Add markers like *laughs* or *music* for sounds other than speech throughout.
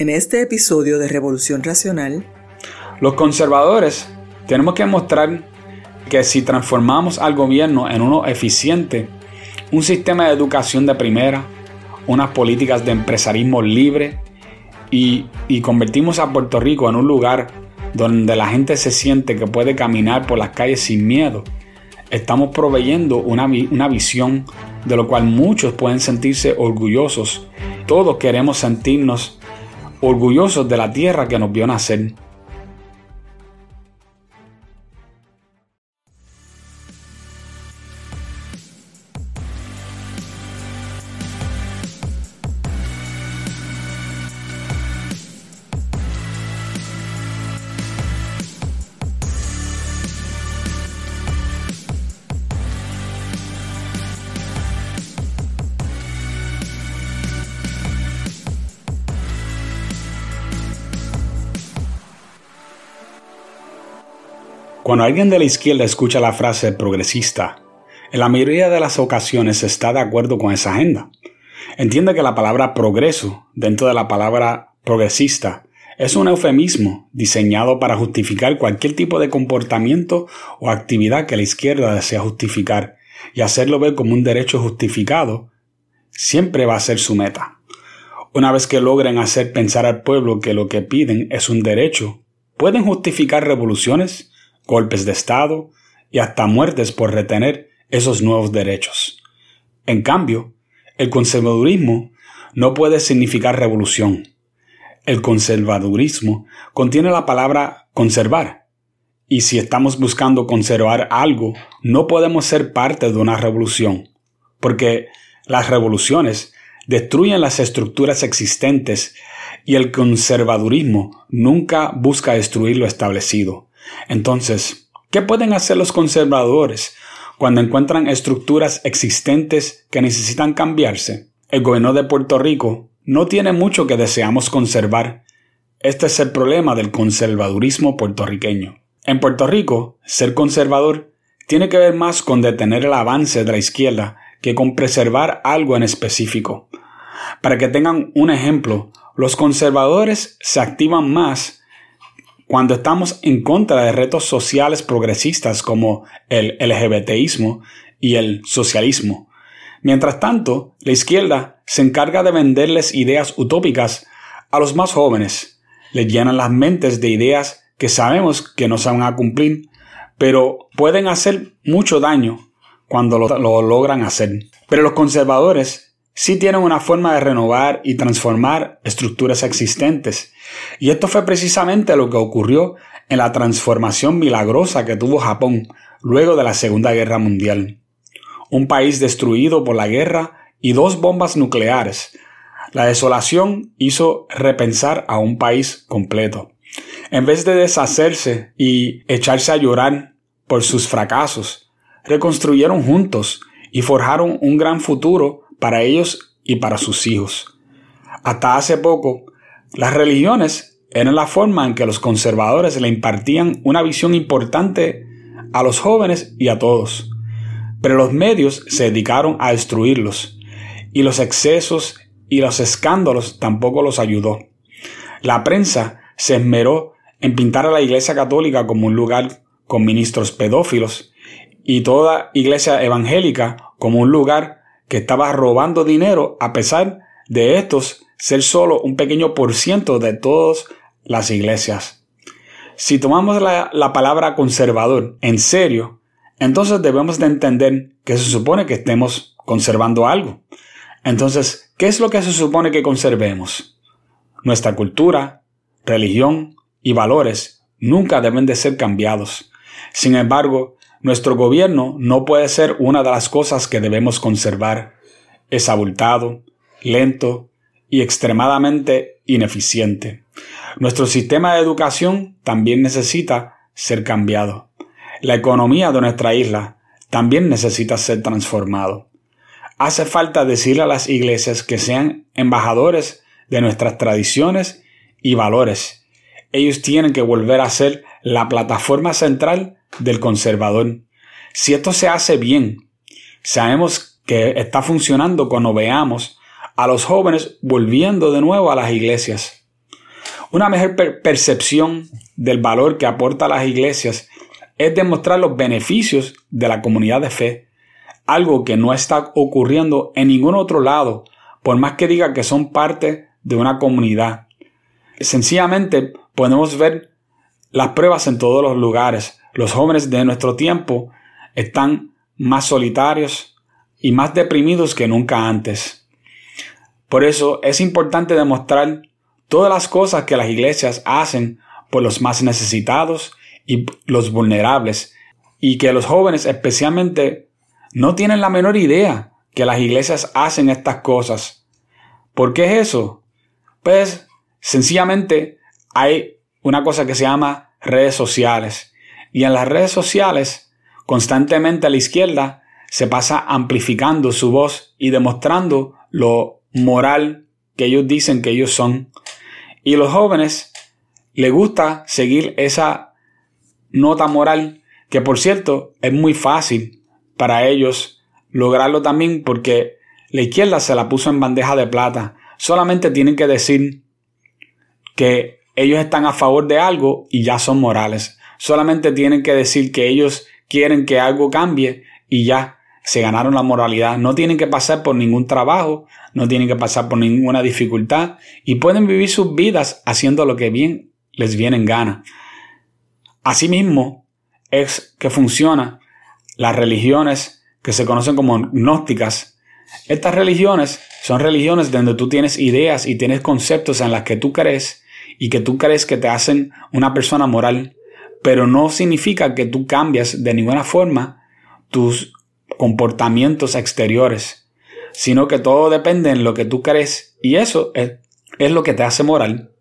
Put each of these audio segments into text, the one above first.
En este episodio de Revolución Racional, los conservadores tenemos que mostrar que si transformamos al gobierno en uno eficiente, un sistema de educación de primera, unas políticas de empresarismo libre y, y convertimos a Puerto Rico en un lugar donde la gente se siente que puede caminar por las calles sin miedo, estamos proveyendo una, una visión de lo cual muchos pueden sentirse orgullosos. Todos queremos sentirnos orgullosos de la tierra que nos vio nacer. Cuando alguien de la izquierda escucha la frase progresista, en la mayoría de las ocasiones está de acuerdo con esa agenda. Entiende que la palabra progreso dentro de la palabra progresista es un eufemismo diseñado para justificar cualquier tipo de comportamiento o actividad que la izquierda desea justificar y hacerlo ver como un derecho justificado siempre va a ser su meta. Una vez que logren hacer pensar al pueblo que lo que piden es un derecho, pueden justificar revoluciones, golpes de Estado y hasta muertes por retener esos nuevos derechos. En cambio, el conservadurismo no puede significar revolución. El conservadurismo contiene la palabra conservar. Y si estamos buscando conservar algo, no podemos ser parte de una revolución, porque las revoluciones destruyen las estructuras existentes y el conservadurismo nunca busca destruir lo establecido. Entonces, ¿qué pueden hacer los conservadores cuando encuentran estructuras existentes que necesitan cambiarse? El gobierno de Puerto Rico no tiene mucho que deseamos conservar. Este es el problema del conservadurismo puertorriqueño. En Puerto Rico, ser conservador tiene que ver más con detener el avance de la izquierda que con preservar algo en específico. Para que tengan un ejemplo, los conservadores se activan más cuando estamos en contra de retos sociales progresistas como el LGBTismo y el socialismo. Mientras tanto, la izquierda se encarga de venderles ideas utópicas a los más jóvenes. Les llenan las mentes de ideas que sabemos que no se van a cumplir, pero pueden hacer mucho daño cuando lo, lo logran hacer. Pero los conservadores sí tienen una forma de renovar y transformar estructuras existentes. Y esto fue precisamente lo que ocurrió en la transformación milagrosa que tuvo Japón luego de la Segunda Guerra Mundial. Un país destruido por la guerra y dos bombas nucleares. La desolación hizo repensar a un país completo. En vez de deshacerse y echarse a llorar por sus fracasos, reconstruyeron juntos y forjaron un gran futuro para ellos y para sus hijos. Hasta hace poco, las religiones eran la forma en que los conservadores le impartían una visión importante a los jóvenes y a todos. Pero los medios se dedicaron a destruirlos, y los excesos y los escándalos tampoco los ayudó. La prensa se esmeró en pintar a la Iglesia Católica como un lugar con ministros pedófilos y toda iglesia evangélica como un lugar que estaba robando dinero a pesar de estos ser solo un pequeño por ciento de todas las iglesias. Si tomamos la, la palabra conservador en serio, entonces debemos de entender que se supone que estemos conservando algo. Entonces, ¿qué es lo que se supone que conservemos? Nuestra cultura, religión y valores nunca deben de ser cambiados. Sin embargo, nuestro gobierno no puede ser una de las cosas que debemos conservar. Es abultado, lento y extremadamente ineficiente. Nuestro sistema de educación también necesita ser cambiado. La economía de nuestra isla también necesita ser transformado. Hace falta decirle a las iglesias que sean embajadores de nuestras tradiciones y valores. Ellos tienen que volver a ser la plataforma central del conservador. Si esto se hace bien, sabemos que está funcionando cuando veamos a los jóvenes volviendo de nuevo a las iglesias. Una mejor percepción del valor que aporta las iglesias es demostrar los beneficios de la comunidad de fe, algo que no está ocurriendo en ningún otro lado, por más que diga que son parte de una comunidad. Sencillamente podemos ver las pruebas en todos los lugares. Los jóvenes de nuestro tiempo están más solitarios y más deprimidos que nunca antes. Por eso es importante demostrar todas las cosas que las iglesias hacen por los más necesitados y los vulnerables, y que los jóvenes especialmente no tienen la menor idea que las iglesias hacen estas cosas. ¿Por qué es eso? Pues sencillamente hay una cosa que se llama redes sociales. Y en las redes sociales, constantemente a la izquierda se pasa amplificando su voz y demostrando lo moral que ellos dicen que ellos son. Y los jóvenes les gusta seguir esa nota moral, que por cierto es muy fácil para ellos lograrlo también porque la izquierda se la puso en bandeja de plata. Solamente tienen que decir que ellos están a favor de algo y ya son morales. Solamente tienen que decir que ellos quieren que algo cambie y ya se ganaron la moralidad. No tienen que pasar por ningún trabajo, no tienen que pasar por ninguna dificultad y pueden vivir sus vidas haciendo lo que bien les viene en gana. Asimismo, es que funciona las religiones que se conocen como gnósticas. Estas religiones son religiones donde tú tienes ideas y tienes conceptos en las que tú crees y que tú crees que te hacen una persona moral, pero no significa que tú cambias de ninguna forma tus comportamientos exteriores, sino que todo depende en lo que tú crees y eso es, es lo que te hace moral.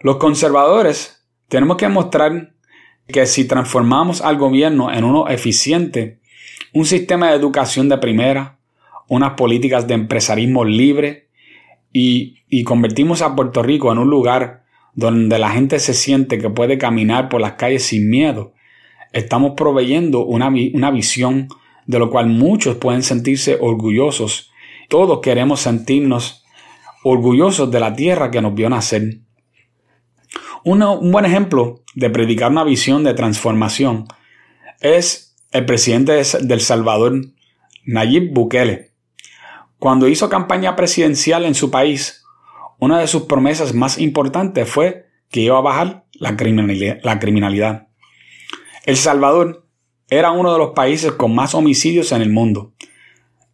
Los conservadores tenemos que mostrar que si transformamos al gobierno en uno eficiente, un sistema de educación de primera, unas políticas de empresarismo libre y, convertimos a Puerto Rico en un lugar donde la gente se siente que puede caminar por las calles sin miedo, estamos proveyendo una, una visión de lo cual muchos pueden sentirse orgullosos. Todos queremos sentirnos orgullosos de la tierra que nos vio nacer. un buen ejemplo de predicar una visión de transformación es el presidente de El Salvador, Nayib Bukele. Cuando hizo campaña presidencial en su país, una de sus promesas más importantes fue que iba a bajar la criminalidad. El Salvador era uno de los países con más homicidios en el mundo.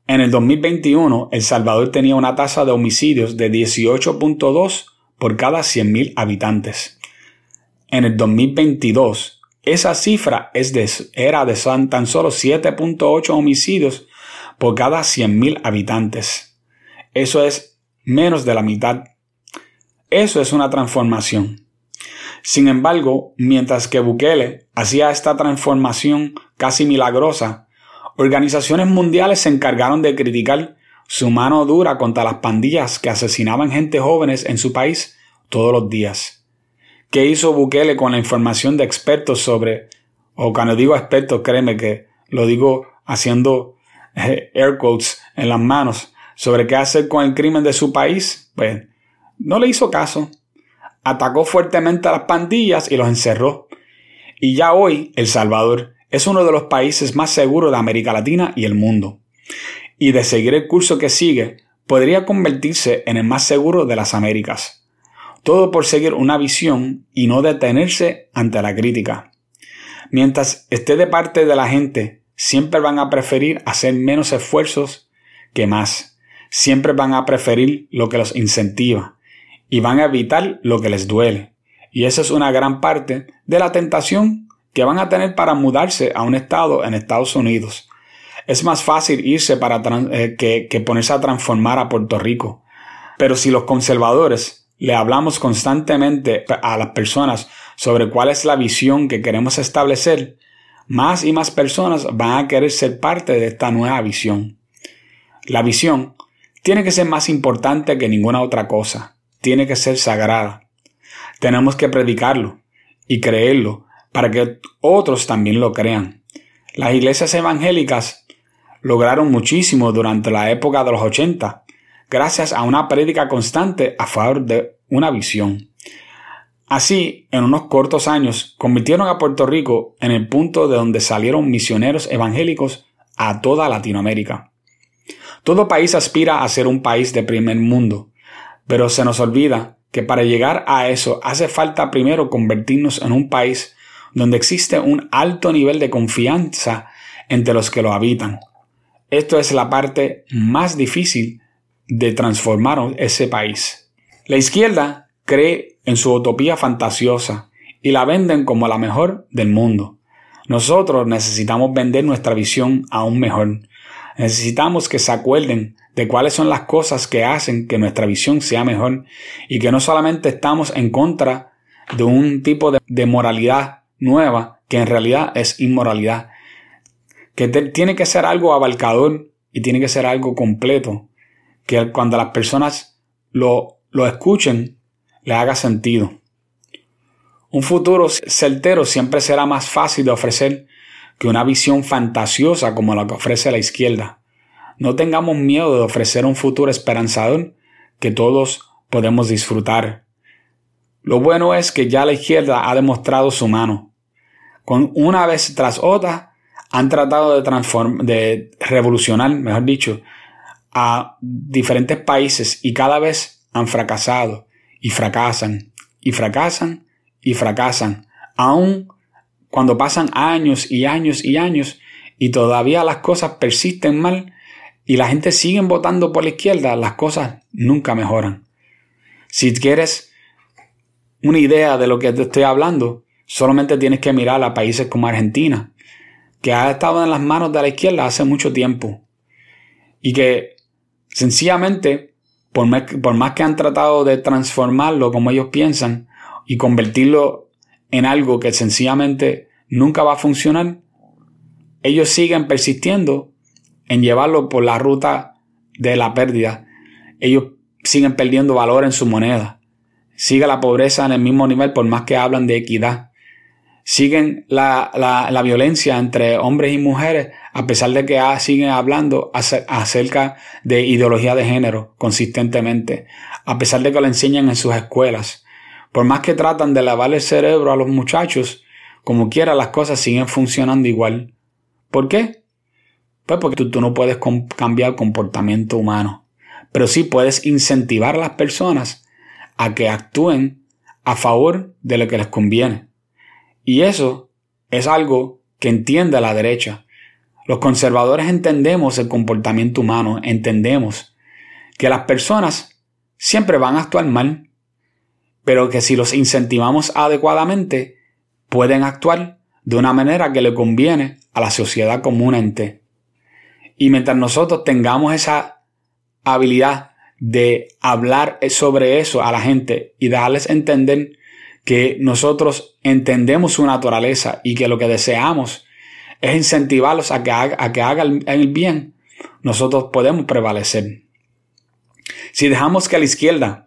En el 2021, El Salvador tenía una tasa de homicidios de 18.2 por cada 100.000 habitantes. En el 2022, esa cifra es de, era de tan solo 7.8 homicidios por cada 100.000 habitantes. Eso es menos de la mitad. Eso es una transformación. Sin embargo, mientras que Bukele hacía esta transformación casi milagrosa, organizaciones mundiales se encargaron de criticar su mano dura contra las pandillas que asesinaban gente jóvenes en su país todos los días. ¿Qué hizo Bukele con la información de expertos sobre, o cuando digo expertos, créeme que lo digo haciendo *laughs* air quotes en las manos, sobre qué hacer con el crimen de su país? Pues no le hizo caso atacó fuertemente a las pandillas y los encerró. Y ya hoy El Salvador es uno de los países más seguros de América Latina y el mundo. Y de seguir el curso que sigue, podría convertirse en el más seguro de las Américas. Todo por seguir una visión y no detenerse ante la crítica. Mientras esté de parte de la gente, siempre van a preferir hacer menos esfuerzos que más. Siempre van a preferir lo que los incentiva y van a evitar lo que les duele. Y esa es una gran parte de la tentación que van a tener para mudarse a un estado en Estados Unidos. Es más fácil irse para eh, que, que ponerse a transformar a Puerto Rico. Pero si los conservadores le hablamos constantemente a las personas sobre cuál es la visión que queremos establecer, más y más personas van a querer ser parte de esta nueva visión. La visión tiene que ser más importante que ninguna otra cosa tiene que ser sagrada. Tenemos que predicarlo y creerlo para que otros también lo crean. Las iglesias evangélicas lograron muchísimo durante la época de los 80 gracias a una prédica constante a favor de una visión. Así, en unos cortos años, convirtieron a Puerto Rico en el punto de donde salieron misioneros evangélicos a toda Latinoamérica. Todo país aspira a ser un país de primer mundo, pero se nos olvida que para llegar a eso hace falta primero convertirnos en un país donde existe un alto nivel de confianza entre los que lo habitan. Esto es la parte más difícil de transformar ese país. La izquierda cree en su utopía fantasiosa y la venden como la mejor del mundo. Nosotros necesitamos vender nuestra visión aún mejor. Necesitamos que se acuerden de cuáles son las cosas que hacen que nuestra visión sea mejor y que no solamente estamos en contra de un tipo de, moralidad nueva que en realidad es inmoralidad, que tiene que ser algo abarcador y tiene que ser algo completo, que cuando las personas lo, lo escuchen le haga sentido. Un futuro certero siempre será más fácil de ofrecer que una visión fantasiosa como la que ofrece la izquierda. No tengamos miedo de ofrecer un futuro esperanzador que todos podemos disfrutar. Lo bueno es que ya la izquierda ha demostrado su mano. Con una vez tras otra han tratado de transformar, de revolucionar, mejor dicho, a diferentes países y cada vez han fracasado y fracasan y fracasan y fracasan, aun cuando pasan años y años y años y todavía las cosas persisten mal y la gente sigue votando por la izquierda, las cosas nunca mejoran. Si quieres una idea de lo que te estoy hablando, solamente tienes que mirar a países como Argentina, que ha estado en las manos de la izquierda hace mucho tiempo y que sencillamente por más, que han tratado de transformarlo como ellos piensan y convertirlo en algo que sencillamente nunca va a funcionar, ellos siguen persistiendo en llevarlo por la ruta de la pérdida. Ellos siguen perdiendo valor en su moneda. Sigue la pobreza en el mismo nivel por más que hablan de equidad siguen la, la, violencia entre hombres y mujeres, a pesar de que siguen hablando acerca de ideología de género consistentemente, a pesar de que lo enseñan en sus escuelas. Por más que tratan de lavar el cerebro a los muchachos, como quiera las cosas siguen funcionando igual. ¿Por qué? Pues porque tú, tú no puedes cambiar comportamiento humano, pero sí puedes incentivar a las personas a que actúen a favor de lo que les conviene. Y eso es algo que entiende la derecha. Los conservadores entendemos el comportamiento humano, entendemos que las personas siempre van a actuar mal, pero que si los incentivamos adecuadamente, pueden actuar de una manera que le conviene a la sociedad comúnmente. Y mientras nosotros tengamos esa habilidad de hablar sobre eso a la gente y darles entender que nosotros entendemos su naturaleza y que lo que deseamos es incentivarlos a que, haga, que hagan el bien, nosotros podemos prevalecer. Si dejamos que la izquierda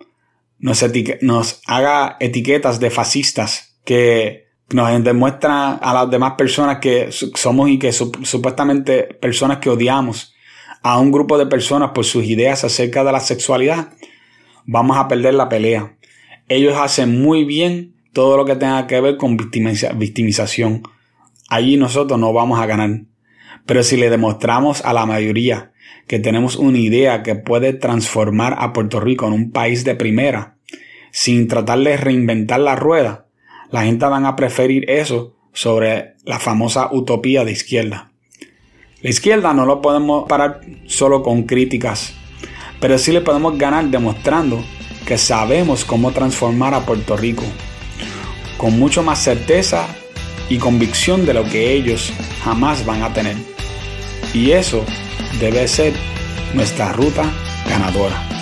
nos, nos haga etiquetas de fascistas que nos demuestran a las demás personas que somos y que supuestamente personas que odiamos a un grupo de personas por sus ideas acerca de la sexualidad, vamos a perder la pelea. Ellos hacen muy bien todo lo que tenga que ver con victimización. Allí nosotros no vamos a ganar. Pero si le demostramos a la mayoría que tenemos una idea que puede transformar a Puerto Rico en un país de primera, sin tratar de reinventar la rueda, la gente van a preferir eso sobre la famosa utopía de izquierda. La izquierda no lo podemos parar solo con críticas, pero sí le podemos ganar demostrando que sabemos cómo transformar a Puerto Rico con mucho más certeza y convicción de lo que ellos jamás van a tener. Y eso debe ser nuestra ruta ganadora.